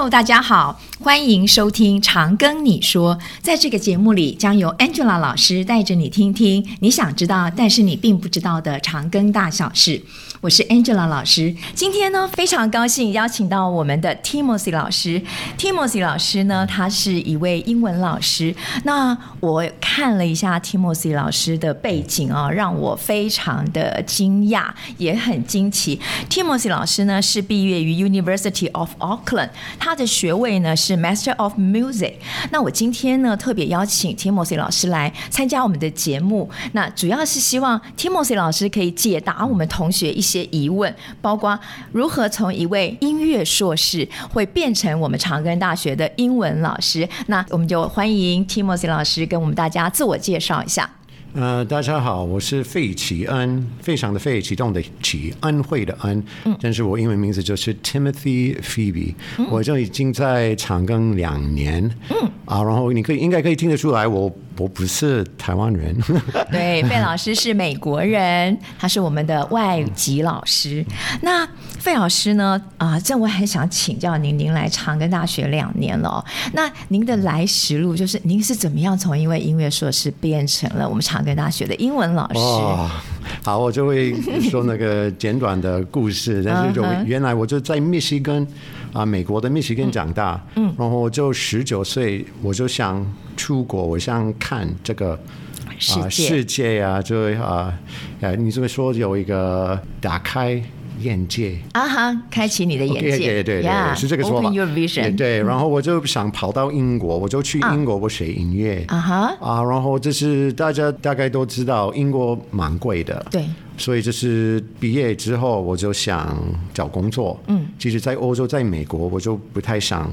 Hello，大家好，欢迎收听《长庚你说》。在这个节目里，将由 Angela 老师带着你听听你想知道，但是你并不知道的长庚大小事。我是 Angela 老师，今天呢，非常高兴邀请到我们的 Timothy 老师。Timothy 老师呢，他是一位英文老师。那我看了一下 Timothy 老师的背景啊、哦，让我非常的惊讶，也很惊奇。Timothy 老师呢，是毕业于 University of Auckland，他的学位呢是是 Master of Music。那我今天呢，特别邀请 Timothy 老师来参加我们的节目，那主要是希望 Timothy 老师可以解答我们同学一些。些疑问，包括如何从一位音乐硕士会变成我们长庚大学的英文老师。那我们就欢迎 Timothy 老师跟我们大家自我介绍一下。呃，大家好，我是费启恩，非常的费，启动的启，恩惠的恩。嗯，但是我英文名字就是 Timothy Phoebe，嗯，我就已经在长庚两年。嗯，啊，然后你可以应该可以听得出来我。我不是台湾人，对，费老师是美国人，他是我们的外籍老师。那费老师呢？啊、呃，这我很想请教您，您来长庚大学两年了、哦，那您的来时路就是您是怎么样从一位音乐硕士变成了我们长庚大学的英文老师？哦，好，我就会说那个简短的故事，但是就原来我就在密西根。啊，美国的密西根长大，嗯，然后我就十九岁，我就想出国，我想看这个啊世界啊，就啊，呃，你这么说有一个打开眼界啊哈，开启你的眼界，对对对，是这个说法。Open your vision。对，然后我就想跑到英国，我就去英国，我学音乐啊哈啊，然后就是大家大概都知道，英国蛮贵的，对。所以就是毕业之后，我就想找工作。嗯，其实，在欧洲，在美国，我就不太想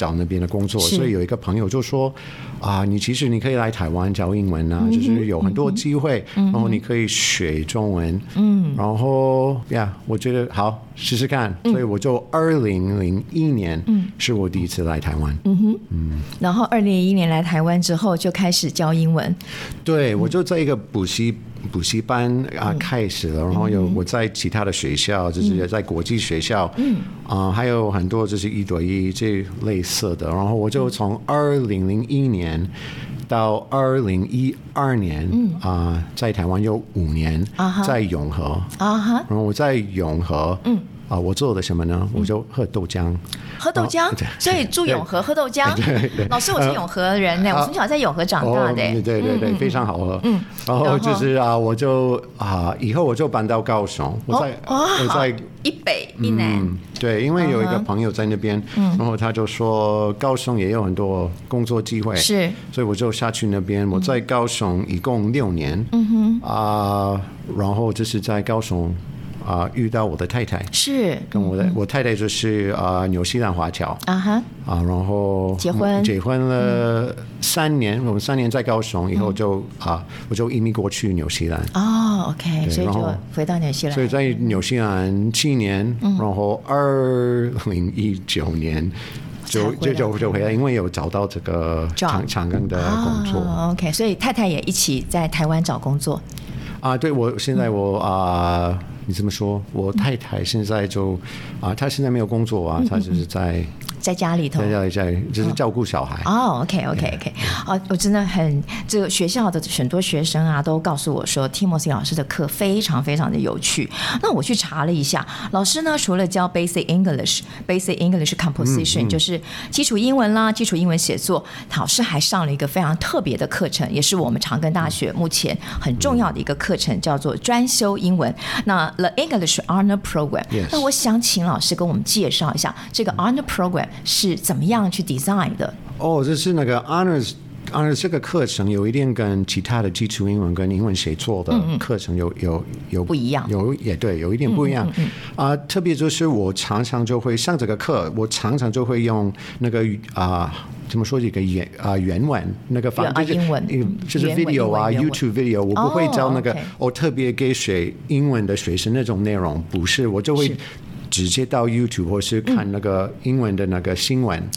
找那边的工作。所以有一个朋友就说：“啊，你其实你可以来台湾教英文啊，嗯、就是有很多机会，嗯、然后你可以学中文。”嗯，然后呀，我觉得好试试看。所以我就二零零一年，嗯，是我第一次来台湾。嗯哼，嗯，然后二零零一年来台湾之后，就开始教英文。对，我就在一个补习。补习班啊开始了，然后有我在其他的学校，就是在国际学校，嗯。啊，还有很多就是一对一这类似的。然后我就从二零零一年到二零一二年，嗯。啊，在台湾有五年，在永和。啊哈，然后我在永和，嗯啊，我做的什么呢？我就喝豆浆。喝豆浆，所以住永和喝豆浆。老师，我是永和人呢，我从小在永和长大的。对对对，非常好喝。嗯，然后就是啊，我就啊，以后我就搬到高雄，我在我在一北一南。对，因为有一个朋友在那边，然后他就说高雄也有很多工作机会，是，所以我就下去那边。我在高雄一共六年，嗯哼，啊，然后就是在高雄。啊，遇到我的太太。是。跟我的我太太就是啊，纽西兰华侨。啊哈。啊，然后结婚。结婚了三年，我们三年在高雄以后就啊，我就移民过去纽西兰。哦，OK，所以就回到纽西兰，所以在纽西兰七年，然后二零一九年就就就就回来，因为有找到这个长长庚的工作，OK，所以太太也一起在台湾找工作啊，对我现在我啊。你这么说，我太太现在就啊，她现在没有工作啊，她就是在。在家里头，在家里在就是照顾小孩。哦，OK，OK，OK。哦，我真的很这个学校的很多学生啊，都告诉我说，Timothy 老师的课非常非常的有趣。那我去查了一下，老师呢除了教 Basic English、Basic English Composition，就是基础英文啦、基础英文写作，老师还上了一个非常特别的课程，也是我们长庚大学目前很重要的一个课程，叫做专修英文。那 The English Honor Program。那我想请老师跟我们介绍一下这个 Honor Program。是怎么样去 design 的？哦，这是那个 honors 这个课程有一点跟其他的基础英文跟英文写作的课程有有有不一样，有也对，有一点不一样。啊，特别就是我常常就会上这个课，我常常就会用那个啊，怎么说这个原啊原文那个方就是英文，就是 video 啊 YouTube video，我不会教那个我特别给学英文的学生那种内容，不是，我就会。直接到 YouTube 或是看那个英文的那个新闻文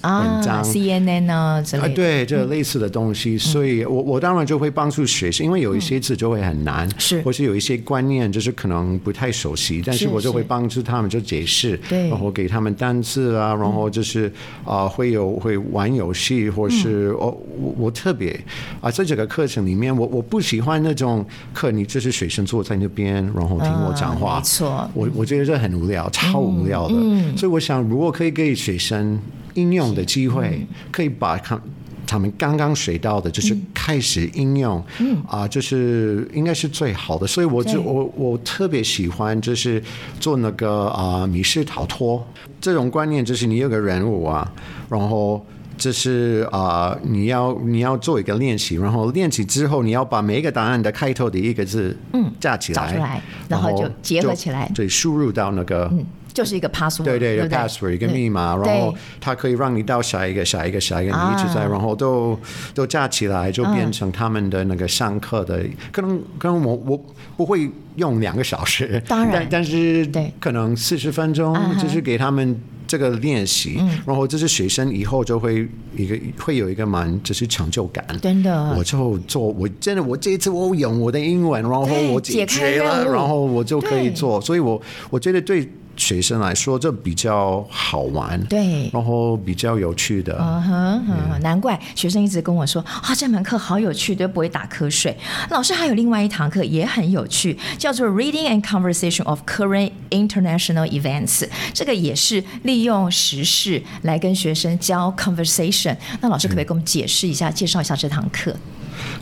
章、啊、CNN 啊之类的，对，这类似的东西。嗯、所以我我当然就会帮助学生，因为有一些字就会很难，是、嗯，或是有一些观念就是可能不太熟悉，但是我就会帮助他们就解释，对，然后给他们单字啊，然后就是啊、呃、会有会玩游戏，或是、嗯、哦我我特别啊在这个课程里面，我我不喜欢那种课，你就是学生坐在那边，然后听我讲话，嗯、没错，我我觉得这很无聊，超无聊的。嗯，所以我想，如果可以给学生应用的机会，可以把他他们刚刚学到的，就是开始应用，嗯。啊，就是应该是最好的。所以我就我我特别喜欢，就是做那个啊密室逃脱。这种观念，就是你有个人物啊，然后就是啊你要你要做一个练习，然后练习之后你要把每一个答案的开头的一个字嗯。架起来，嗯，然后就结合起来，对，输入到那个。嗯就是一个 password，对对，一个 password，一个密码，然后它可以让你到下一个、下一个、下一个，你一直在，然后都都加起来，就变成他们的那个上课的。可能可能我我不会用两个小时，当然，但是可能四十分钟，就是给他们这个练习，然后就是学生以后就会一个会有一个蛮就是成就感。真的，我就做，我真的我这一次我用我的英文，然后我解决了，然后我就可以做，所以我我觉得对。学生来说，这比较好玩，对，然后比较有趣的。嗯哼，嗯，难怪学生一直跟我说啊，这门课好有趣，都不会打瞌睡。老师还有另外一堂课也很有趣，叫做 Reading and Conversation of Current International Events。这个也是利用时事来跟学生教 conversation。那老师可不可以给我们解释一下，嗯、介绍一下这堂课？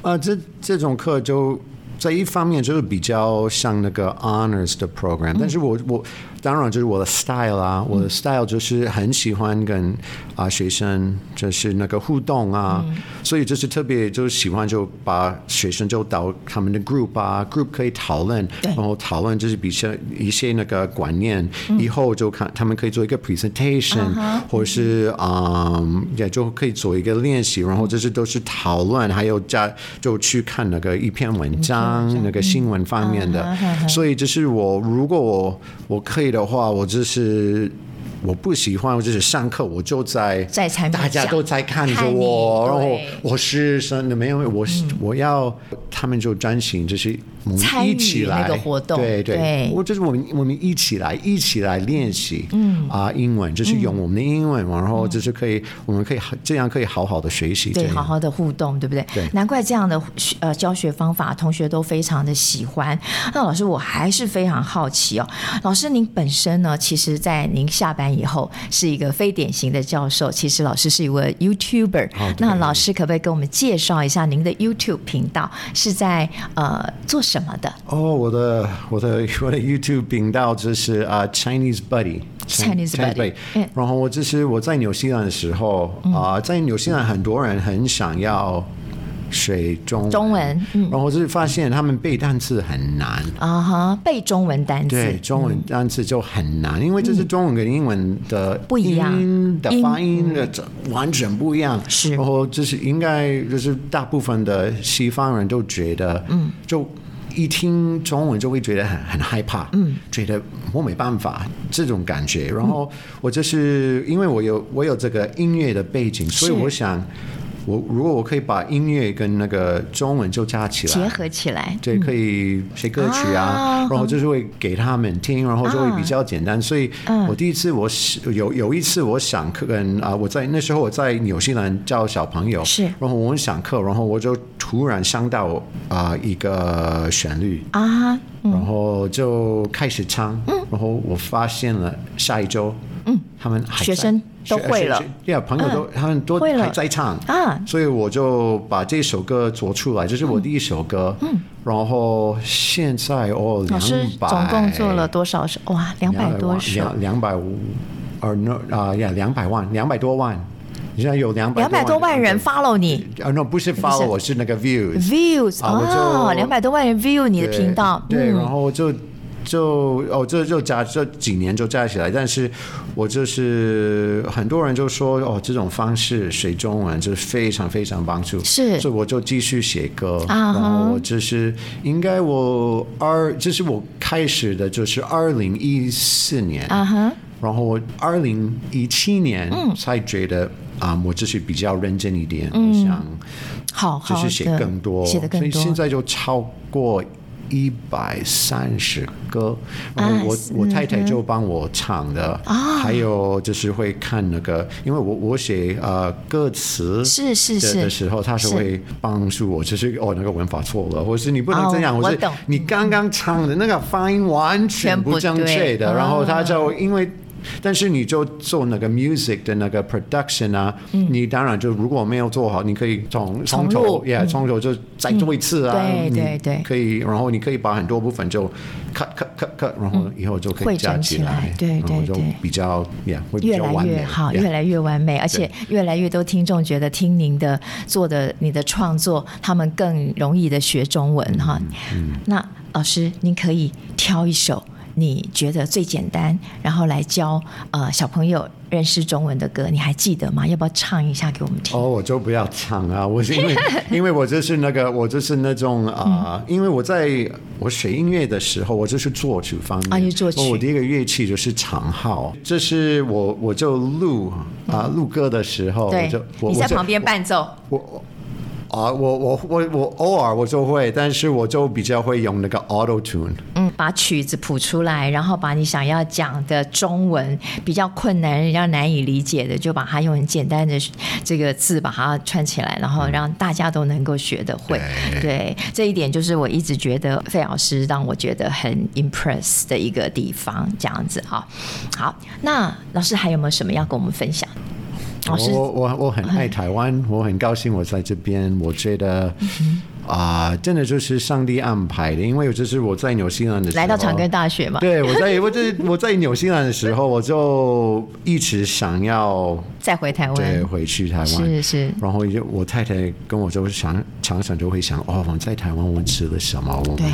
啊、呃，这这种课就在一方面就是比较像那个 honors 的 program，、嗯、但是我我。当然，就是我的 style 啊，我的 style 就是很喜欢跟啊学生就是那个互动啊，嗯、所以就是特别就是喜欢就把学生就到他们的 group 啊，group 可以讨论，然后讨论就是比较一些那个观念，嗯、以后就看他们可以做一个 presentation，、嗯、或者是嗯也就可以做一个练习，然后这些都是讨论，还有加就去看那个一篇文章，嗯、那个新闻方面的，嗯、所以就是我如果我我可以。的话，我就是我不喜欢，我就是上课我就在，在大家都在看着我，然后我是真的没有，我是、嗯、我要他们就专心，就是。参与那个活动，对对，我就是我们我们一起来一起来练习，嗯啊，英文就是用我们的英文，然后就是可以，我们可以这样可以好好的学习，对，好好的互动，对不对？对，难怪这样的呃教学方法，同学都非常的喜欢。那老师，我还是非常好奇哦，老师您本身呢，其实在您下班以后是一个非典型的教授，其实老师是一位 YouTuber。那老师可不可以跟我们介绍一下您的 YouTube 频道是在呃做什么的？哦，我的我的我的 YouTube 频道就是啊、uh, Chinese Buddy，Chinese Buddy。然后我就是我在纽西兰的时候啊、呃，在纽西兰很多人很想要。学中文，中文，嗯，然后就是发现他们背单词很难。啊哈，背中文单词，对，中文单词就很难，因为这是中文跟英文的不一样。的发音的完全不一样，是，然后就是应该就是大部分的西方人都觉得，嗯，就一听中文就会觉得很很害怕，嗯，觉得我没办法这种感觉，然后我就是因为我有我有这个音乐的背景，所以我想。我如果我可以把音乐跟那个中文就加起来，结合起来，对，可以写歌曲啊，啊然后就是会给他们听，然后就会比较简单。啊、所以，我第一次我有有一次我想课跟啊，我在那时候我在纽西兰教小朋友，是，然后我想课，然后我就突然想到啊一个旋律。啊，嗯、然后就开始唱，嗯、然后我发现了下一周。嗯，他们学生都会了，对啊，朋友都他们都还在唱啊，所以我就把这首歌做出来，这是我第一首歌。嗯，然后现在哦，两百，总共做了多少首？哇，两百多首，两两百五，呃，啊呀，两百万，两百多万，你现在有两百两百多万人 follow 你。啊？no，不是 follow，我是那个 views，views 啊，两百多万人 view 你的频道，对，然后就。就哦，这就加这几年就加起来，但是我就是很多人就说哦，这种方式学中文就是非常非常帮助，是，所以我就继续写歌，uh huh. 然后我就是应该我二，这是我开始的，就是二零一四年，uh huh. 然后我二零一七年才觉得啊、嗯嗯，我就是比较认真一点，嗯、我想好就是写更多，写的更多，所以现在就超过。一百三十歌，然后我、啊、我太太就帮我唱的，啊、还有就是会看那个，因为我我写呃歌词是是是。的时候，他是会帮助我，就是哦那个文法错了，或是你不能这样，哦、我是我你刚刚唱的那个发音完全不正确的，然后他就因为。但是你就做那个 music 的那个 production 啊，嗯、你当然就如果没有做好，你可以从从头，yeah，从头就再做一次啊。对对对，可以，然后你可以把很多部分就 cut cut cut cut，然后以后就可以加起来，对对对，比较 yeah 会比较完美，越来越好，越来越完美，而且越来越多听众觉得听您的做的你的创作，他们更容易的学中文哈。嗯，那老师您可以挑一首。你觉得最简单，然后来教呃小朋友认识中文的歌，你还记得吗？要不要唱一下给我们听？哦，我就不要唱啊！我是因为 因为我就是那个我就是那种啊、呃，因为我在我学音乐的时候，我就是作曲方面啊，你作曲。我第一个乐器就是长号，这是我我就录啊录歌的时候，对我就我你在旁边伴奏，我。我啊，我我我我偶尔我就会，但是我就比较会用那个 Auto Tune，嗯，把曲子谱出来，然后把你想要讲的中文比较困难、比较难以理解的，就把它用很简单的这个字把它串起来，然后让大家都能够学得会。对，对，这一点就是我一直觉得费老师让我觉得很 impress 的一个地方，这样子哈。好，那老师还有没有什么要跟我们分享？我我我很爱台湾，我很高兴我在这边。我觉得啊、呃，真的就是上帝安排的，因为这是我在纽西兰的时候，来到长庚大学嘛。对，我在我在我在纽西兰的时候，我就一直想要再回台湾，对，回去台湾是是。然后就我太太跟我就想常常就会想，哦，我们在台湾我们吃了什么？对，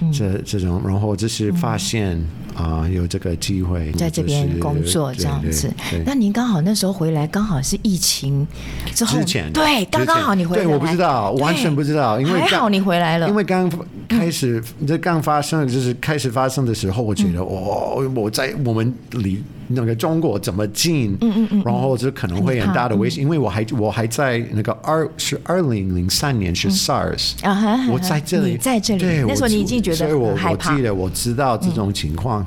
嗯、这这种，然后就是发现。嗯啊，有这个机会在这边工作这样子，那您刚好那时候回来，刚好是疫情之后，之前对，刚刚好你回来，对，我不知道，完全不知道，因为还好你回来了，因为刚开始这刚发生，就是开始发生的时候，我觉得哦，我在我们离那个中国怎么进，嗯嗯嗯，然后就可能会很大的危险，因为我还我还在那个二是二零零三年是 SARS 啊，我在这里，在这里，那时候你已经觉得所以我我记得我知道这种情况。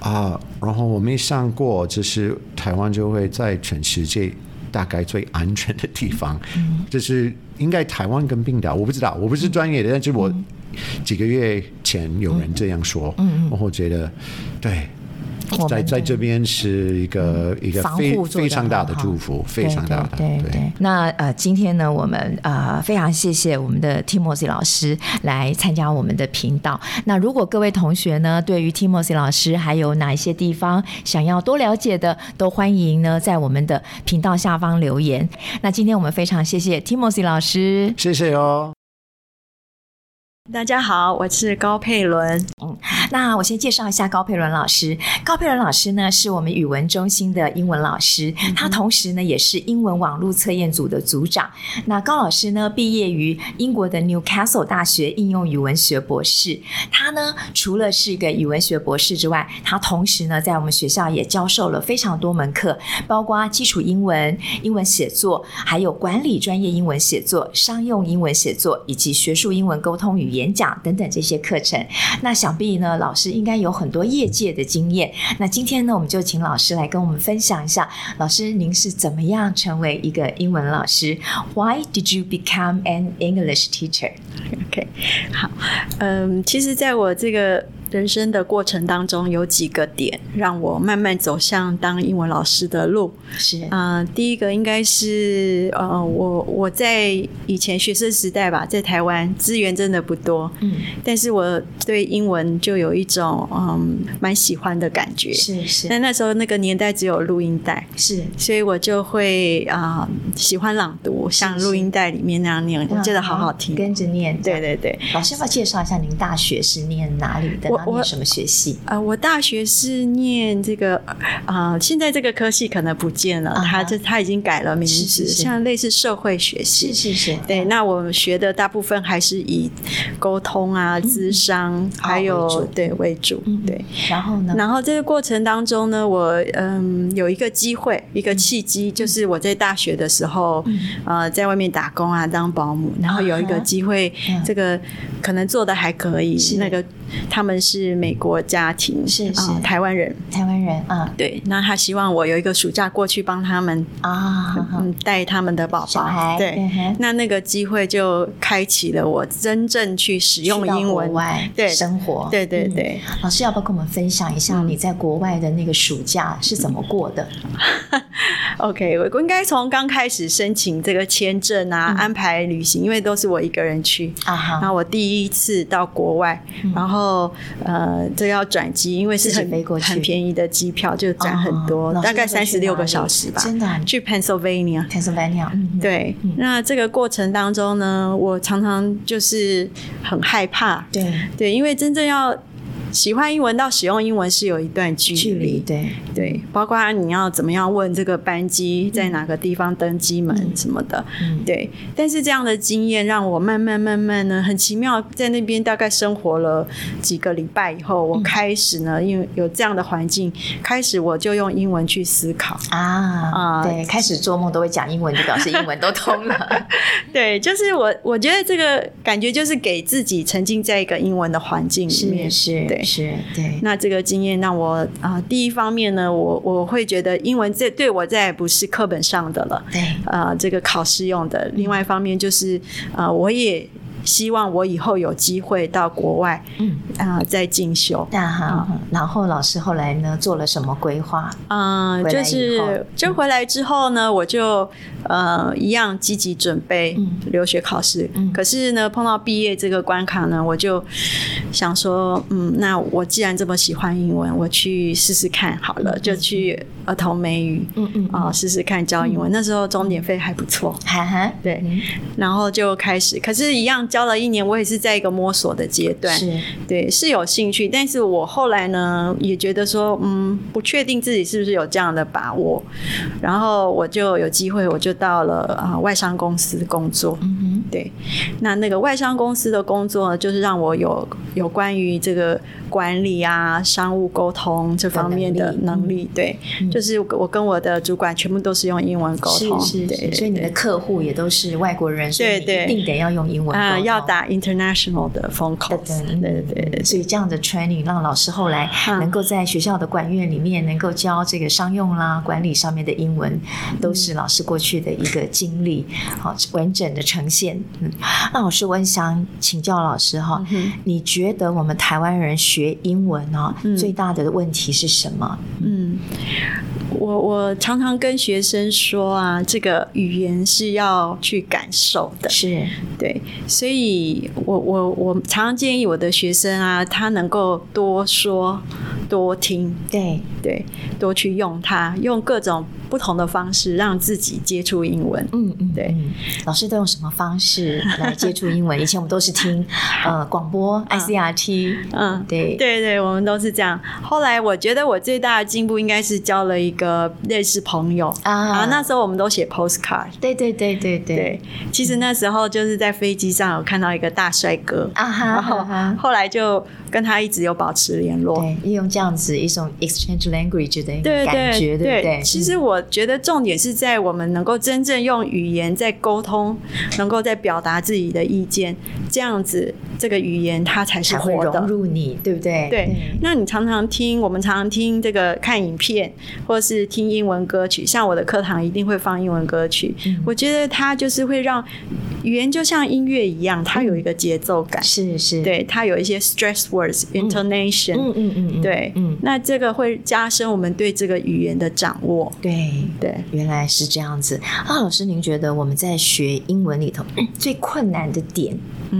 啊，然后我没想过，就是台湾就会在全世界大概最安全的地方，嗯、就是应该台湾跟冰岛，我不知道，我不是专业的，嗯、但是我几个月前有人这样说，嗯，然后我觉得对。在在这边是一个一个非非常大的祝福，非常大的。对对，对，对。那呃，今天呢，我们呃非常谢谢我们的 Timothy 老师来参加我们的频道。那如果各位同学呢，对于 Timothy 老师还有哪一些地方想要多了解的，都欢迎呢在我们的频道下方留言。那今天我们非常谢谢 Timothy 老师，谢谢哦。大家好，我是高佩伦。嗯，那我先介绍一下高佩伦老师。高佩伦老师呢，是我们语文中心的英文老师，嗯、他同时呢也是英文网络测验组的组长。那高老师呢，毕业于英国的 Newcastle 大学应用语文学博士。他呢，除了是一个语文学博士之外，他同时呢，在我们学校也教授了非常多门课，包括基础英文、英文写作，还有管理专业英文写作、商用英文写作，以及学术英文沟通演讲等等这些课程，那想必呢，老师应该有很多业界的经验。那今天呢，我们就请老师来跟我们分享一下，老师您是怎么样成为一个英文老师？Why did you become an English teacher？OK，好，嗯，其实在我这个。人生的过程当中有几个点让我慢慢走向当英文老师的路。是啊、呃，第一个应该是呃，我我在以前学生时代吧，在台湾资源真的不多，嗯，但是我对英文就有一种嗯蛮喜欢的感觉。是是，但那时候那个年代只有录音带，是，所以我就会啊、呃、喜欢朗读，像录音带里面那样念，我觉得好好听，跟着念。对对对，老师要不要介绍一下您大学是念哪里的？我念什么学系？呃，我大学是念这个啊、呃，现在这个科系可能不见了，它这它已经改了名字，像类似社会学系。是是是。对，那我们学的大部分还是以沟通啊、咨商还有对为主。对，然后呢？然后这个过程当中呢，我嗯有一个机会，一个契机，就是我在大学的时候，呃，在外面打工啊，当保姆，然后有一个机会，这个可能做的还可以，是那个。他们是美国家庭，是是、呃、台湾人，台湾人啊，对。那他希望我有一个暑假过去帮他们啊，嗯，带他们的宝宝，对。嗯、那那个机会就开启了我真正去使用英文外对生活，对对对。老师要不要跟我们分享一下你在国外的那个暑假是怎么过的？嗯、OK，我应该从刚开始申请这个签证啊，嗯、安排旅行，因为都是我一个人去啊哈。然后我第一次到国外，嗯、然后。呃，这要转机，因为是很很便宜的机票，就转很多，哦、大概三十六个小时吧。真的、啊，去 Pennsylvania，Pennsylvania。对、嗯，那这个过程当中呢，我常常就是很害怕。对对，因为真正要。喜欢英文到使用英文是有一段距离，距离对。对，包括你要怎么样问这个班机在哪个地方登机门什么的，嗯、对。但是这样的经验让我慢慢慢慢呢，很奇妙，在那边大概生活了几个礼拜以后，我开始呢，因为有这样的环境，开始我就用英文去思考。啊啊，对，开始做梦都会讲英文，就表示英文都通了。对，就是我我觉得这个感觉就是给自己沉浸在一个英文的环境里面，是，是。对。是对，那这个经验让我啊、呃，第一方面呢，我我会觉得英文这对我再也不是课本上的了，对，啊、呃，这个考试用的。另外一方面就是啊、呃，我也。希望我以后有机会到国外，嗯。啊、呃，再进修。那哈、嗯，然后老师后来呢，做了什么规划？嗯，就是就回来之后呢，我就呃一样积极准备留学考试。嗯，可是呢，碰到毕业这个关卡呢，我就想说，嗯，那我既然这么喜欢英文，我去试试看好了，嗯、就去儿童美语，嗯嗯啊，试试看教英文。嗯、那时候钟点费还不错，哈哈，对、嗯，然后就开始，可是，一样。教了一年，我也是在一个摸索的阶段，是。对，是有兴趣，但是我后来呢，也觉得说，嗯，不确定自己是不是有这样的把握，然后我就有机会，我就到了啊、呃、外商公司工作，嗯哼，对，那那个外商公司的工作呢，就是让我有有关于这个管理啊、商务沟通这方面的能力，嗯、对、嗯，就是我跟我的主管全部都是用英文沟通，是是，是对。所以你的客户也都是外国人，对对，一定得要用英文沟通。要打 international 的 phone call，对对对对，所以这样的 training 让老师后来能够在学校的管院里面能够教这个商用啦、管理上面的英文，都是老师过去的一个经历，好完整的呈现。嗯，那老师，我很想请教老师哈，你觉得我们台湾人学英文呢，最大的问题是什么？嗯。我我常常跟学生说啊，这个语言是要去感受的，是对，所以我我我常常建议我的学生啊，他能够多说多听，对对，多去用它，用各种。不同的方式让自己接触英文，嗯嗯，对嗯。老师都用什么方式来接触英文？以前我们都是听 呃广播 ICRT，嗯，对对对，我们都是这样。后来我觉得我最大的进步应该是交了一个认识朋友啊。那时候我们都写 postcard，对对对对对，其实那时候就是在飞机上有看到一个大帅哥啊哈，然后后来就跟他一直有保持联络，对，利用这样子一种 exchange language 的一个感觉，对对对，对。其实我。觉得重点是在我们能够真正用语言在沟通，能够在表达自己的意见，这样子这个语言它才是活的，才会融入你，对不对？对。那你常常听，我们常常听这个看影片，或是听英文歌曲，像我的课堂一定会放英文歌曲。嗯。我觉得它就是会让语言就像音乐一样，它有一个节奏感，是是，对，它有一些 stress words intonation，嗯嗯嗯嗯，对，嗯，那这个会加深我们对这个语言的掌握，对。对，原来是这样子啊！老师，您觉得我们在学英文里头最困难的点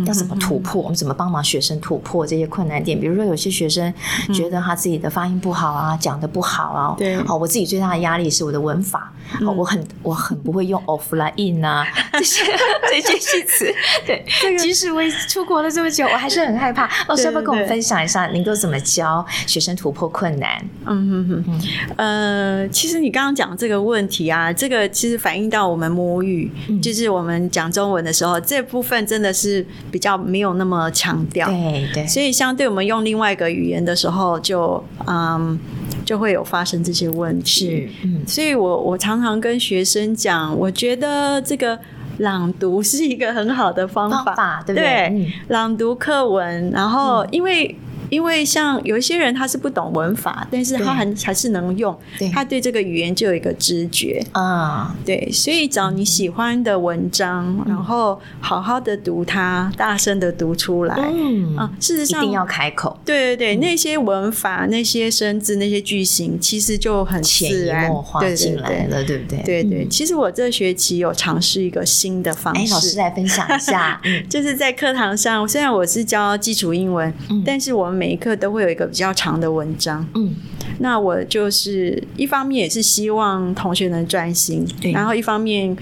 要怎么突破？我们怎么帮忙学生突破这些困难点？比如说，有些学生觉得他自己的发音不好啊，讲的不好啊，对，好，我自己最大的压力是我的文法嗯、我很我很不会用 offline 啊 这些这些系词。对，这个、即使我出国了这么久，我还是很害怕。老师要不要跟我们分享一下，您都怎么教学生突破困难？嗯哼哼，嗯，呃，其实你刚刚讲这个问题啊，这个其实反映到我们母语，嗯、就是我们讲中文的时候，这部分真的是比较没有那么强调。对对，所以相对我们用另外一个语言的时候就，就嗯。就会有发生这些问题，是，嗯，所以我我常常跟学生讲，我觉得这个朗读是一个很好的方法，方法对不对？对，嗯、朗读课文，然后因为。因为像有一些人他是不懂文法，但是他还还是能用，对他对这个语言就有一个知觉啊。对，所以找你喜欢的文章，嗯、然后好好的读它，大声的读出来。嗯啊，事实上一定要开口。对对对，嗯、那些文法、那些生字、那些句型，其实就很自然，潜移默化进来了，对不对？对对。其实我这学期有尝试一个新的方式，哎，老师来分享一下。就是在课堂上，虽然我是教基础英文，嗯、但是我们。每一课都会有一个比较长的文章，嗯，那我就是一方面也是希望同学能专心，然后一方面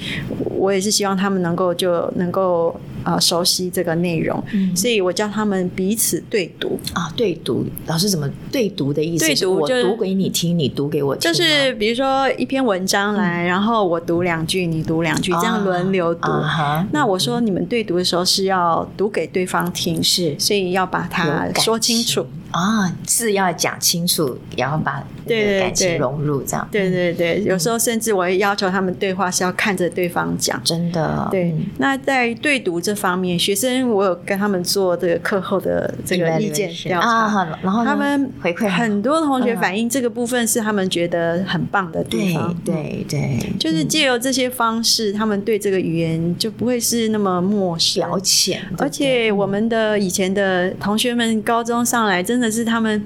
我也是希望他们能够就能够。呃，熟悉这个内容，嗯、所以我叫他们彼此对读啊，对读。老师怎么对读的意思？对读我读给你听，你读给我听。就是比如说一篇文章来，嗯、然后我读两句，你读两句，这样轮流读。啊、那我说你们对读的时候是要读给对方听，是，所以要把它说清楚。啊，字要讲清楚，然后把对感情融入，这样。对对对，有时候甚至我会要求他们对话是要看着对方讲，真的。对，那在对读这方面，学生我有跟他们做这个课后的这个意见调查，然后他们回馈很多同学反映这个部分是他们觉得很棒的地方。对对，就是借由这些方式，他们对这个语言就不会是那么陌生、表浅。而且我们的以前的同学们，高中上来真。真的是他们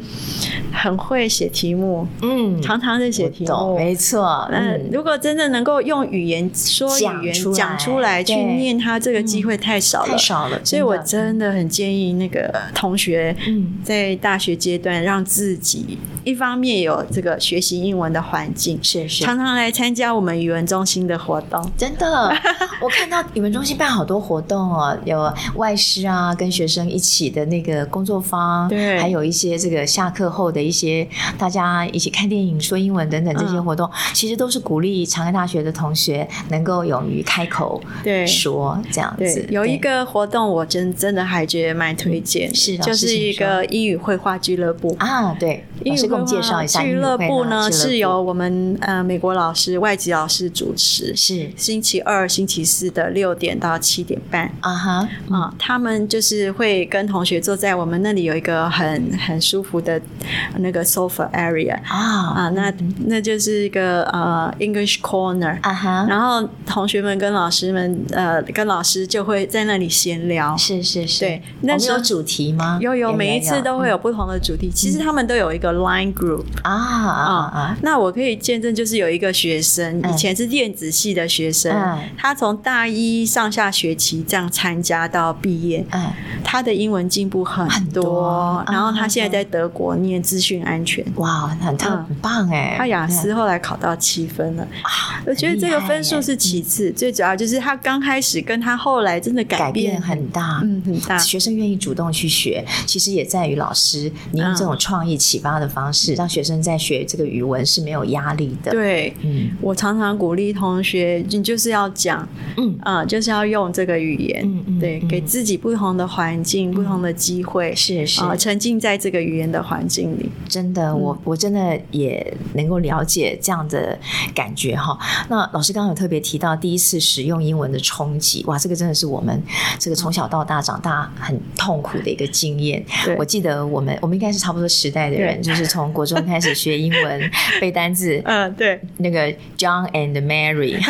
很会写题目，嗯，常常在写题目，没错。那如果真的能够用语言说语言讲出来去念，他这个机会太少了，太少了。所以我真的很建议那个同学，嗯，在大学阶段让自己一方面有这个学习英文的环境，是是，常常来参加我们语文中心的活动。真的，我看到语文中心办好多活动哦，有外师啊，跟学生一起的那个工作坊，对，还有。一些这个下课后的一些大家一起看电影、说英文等等这些活动，嗯、其实都是鼓励长安大学的同学能够勇于开口对说这样子。有一个活动，我真真的还觉得蛮推荐，嗯、是就是一个英语绘画俱乐部啊。对，老师给我们介绍一下俱乐部呢，是由我们呃美国老师、外籍老师主持，是星期二、星期四的六点到七点半。啊哈啊，他们就是会跟同学坐在我们那里有一个很。很舒服的那个 sofa area 啊啊，那那就是一个呃 English corner 啊哈，然后同学们跟老师们呃跟老师就会在那里闲聊，是是是，对，那有主题吗？有有，每一次都会有不同的主题。其实他们都有一个 line group 啊啊啊，那我可以见证，就是有一个学生以前是电子系的学生，他从大一上下学期这样参加到毕业，他的英文进步很多，然后他。现在在德国念资讯安全，哇，很特很棒哎！他雅思后来考到七分了，我觉得这个分数是其次，最主要就是他刚开始跟他后来真的改变很大，嗯，很大。学生愿意主动去学，其实也在于老师你用这种创意启发的方式，让学生在学这个语文是没有压力的。对，嗯，我常常鼓励同学，你就是要讲，嗯啊，就是要用这个语言，嗯嗯，对，给自己不同的环境、不同的机会，是是啊，沉浸在。这个语言的环境里，真的，我我真的也能够了解这样的感觉哈。那老师刚刚有特别提到第一次使用英文的冲击，哇，这个真的是我们这个从小到大长大很痛苦的一个经验。对我记得我们我们应该是差不多时代的人，就是从国中开始学英文 背单字，嗯，对，那个 John and Mary，This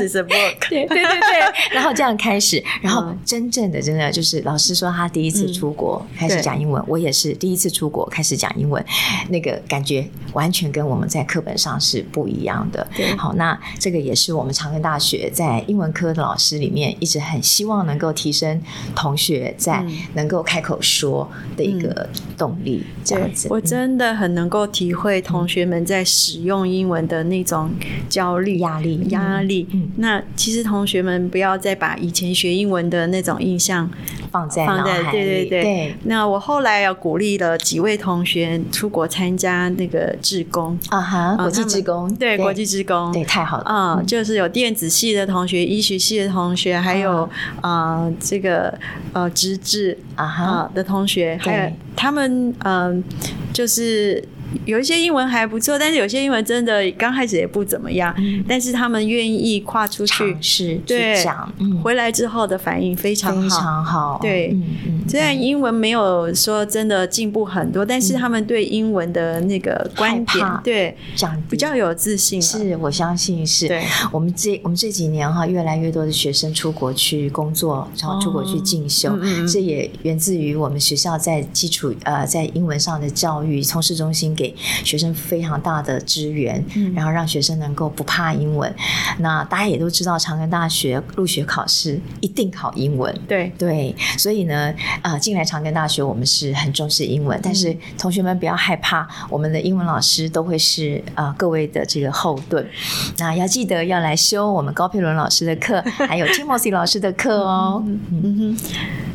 is a book，对对对对，然后这样开始，然后真正的真的就是老师说他第一次出国开始。讲英文，我也是第一次出国开始讲英文，那个感觉完全跟我们在课本上是不一样的。对，好，那这个也是我们长庚大学在英文科的老师里面一直很希望能够提升同学在能够开口说的一个动力。这样子，我真的很能够体会同学们在使用英文的那种焦虑、压力、压力。那其实同学们不要再把以前学英文的那种印象放在放在。对对对。对，那我后来要鼓励了几位同学出国参加那个志工。啊哈，国际志工，对，国际志工，对，太好了。啊，就是有电子系的同学、医学系的同学，还有啊这个呃职志啊哈。的同学，还有他们嗯就是。有一些英文还不错，但是有些英文真的刚开始也不怎么样。嗯、但是他们愿意跨出去尝试，对，去讲，嗯、回来之后的反应非常好，非常好。对，虽然英文没有说真的进步很多，嗯、但是他们对英文的那个观点，怕对，讲比较有自信。是我相信是。对，我们这我们这几年哈，越来越多的学生出国去工作，然后出国去进修，这也源自于我们学校在基础呃在英文上的教育，从市中心。给学生非常大的支援，嗯、然后让学生能够不怕英文。那大家也都知道，长庚大学入学考试一定考英文。对对，所以呢，呃，进来长庚大学，我们是很重视英文。嗯、但是同学们不要害怕，我们的英文老师都会是呃各位的这个后盾。那要记得要来修我们高佩伦老师的课，还有 Timothy 老师的课哦。嗯哼，嗯哼，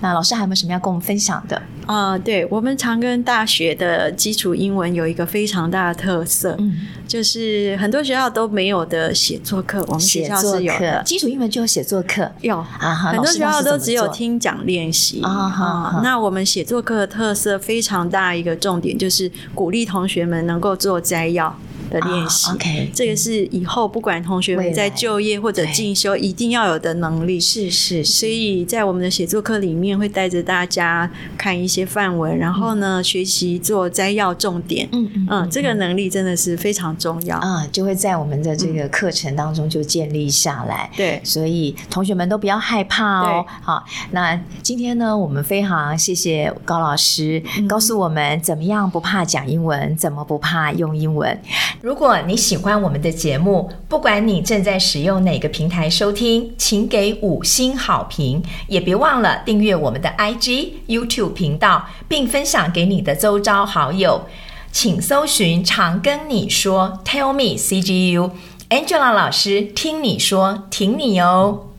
那老师还有没有什么要跟我们分享的？啊、呃，对我们长庚大学的基础英文有一个非常大的特色，嗯，就是很多学校都没有的写作课，我们学校是有的。基础英文就有写作课，有啊，很多学校都只有听讲练习啊。那我们写作课的特色非常大，一个重点就是鼓励同学们能够做摘要。的练习、oh,，OK，这个是以后不管同学们在就业或者进修一定要有的能力。是是，所以在我们的写作课里面会带着大家看一些范文，然后呢、嗯、学习做摘要重点。嗯嗯嗯，这个能力真的是非常重要啊，就会在我们的这个课程当中就建立下来。对，所以同学们都不要害怕哦。好，那今天呢，我们非常谢谢高老师、嗯、告诉我们怎么样不怕讲英文，怎么不怕用英文。如果你喜欢我们的节目，不管你正在使用哪个平台收听，请给五星好评，也别忘了订阅我们的 IG、YouTube 频道，并分享给你的周遭好友。请搜寻“常跟你说 ”，Tell me CGU，Angela 老师听你说，挺你哦。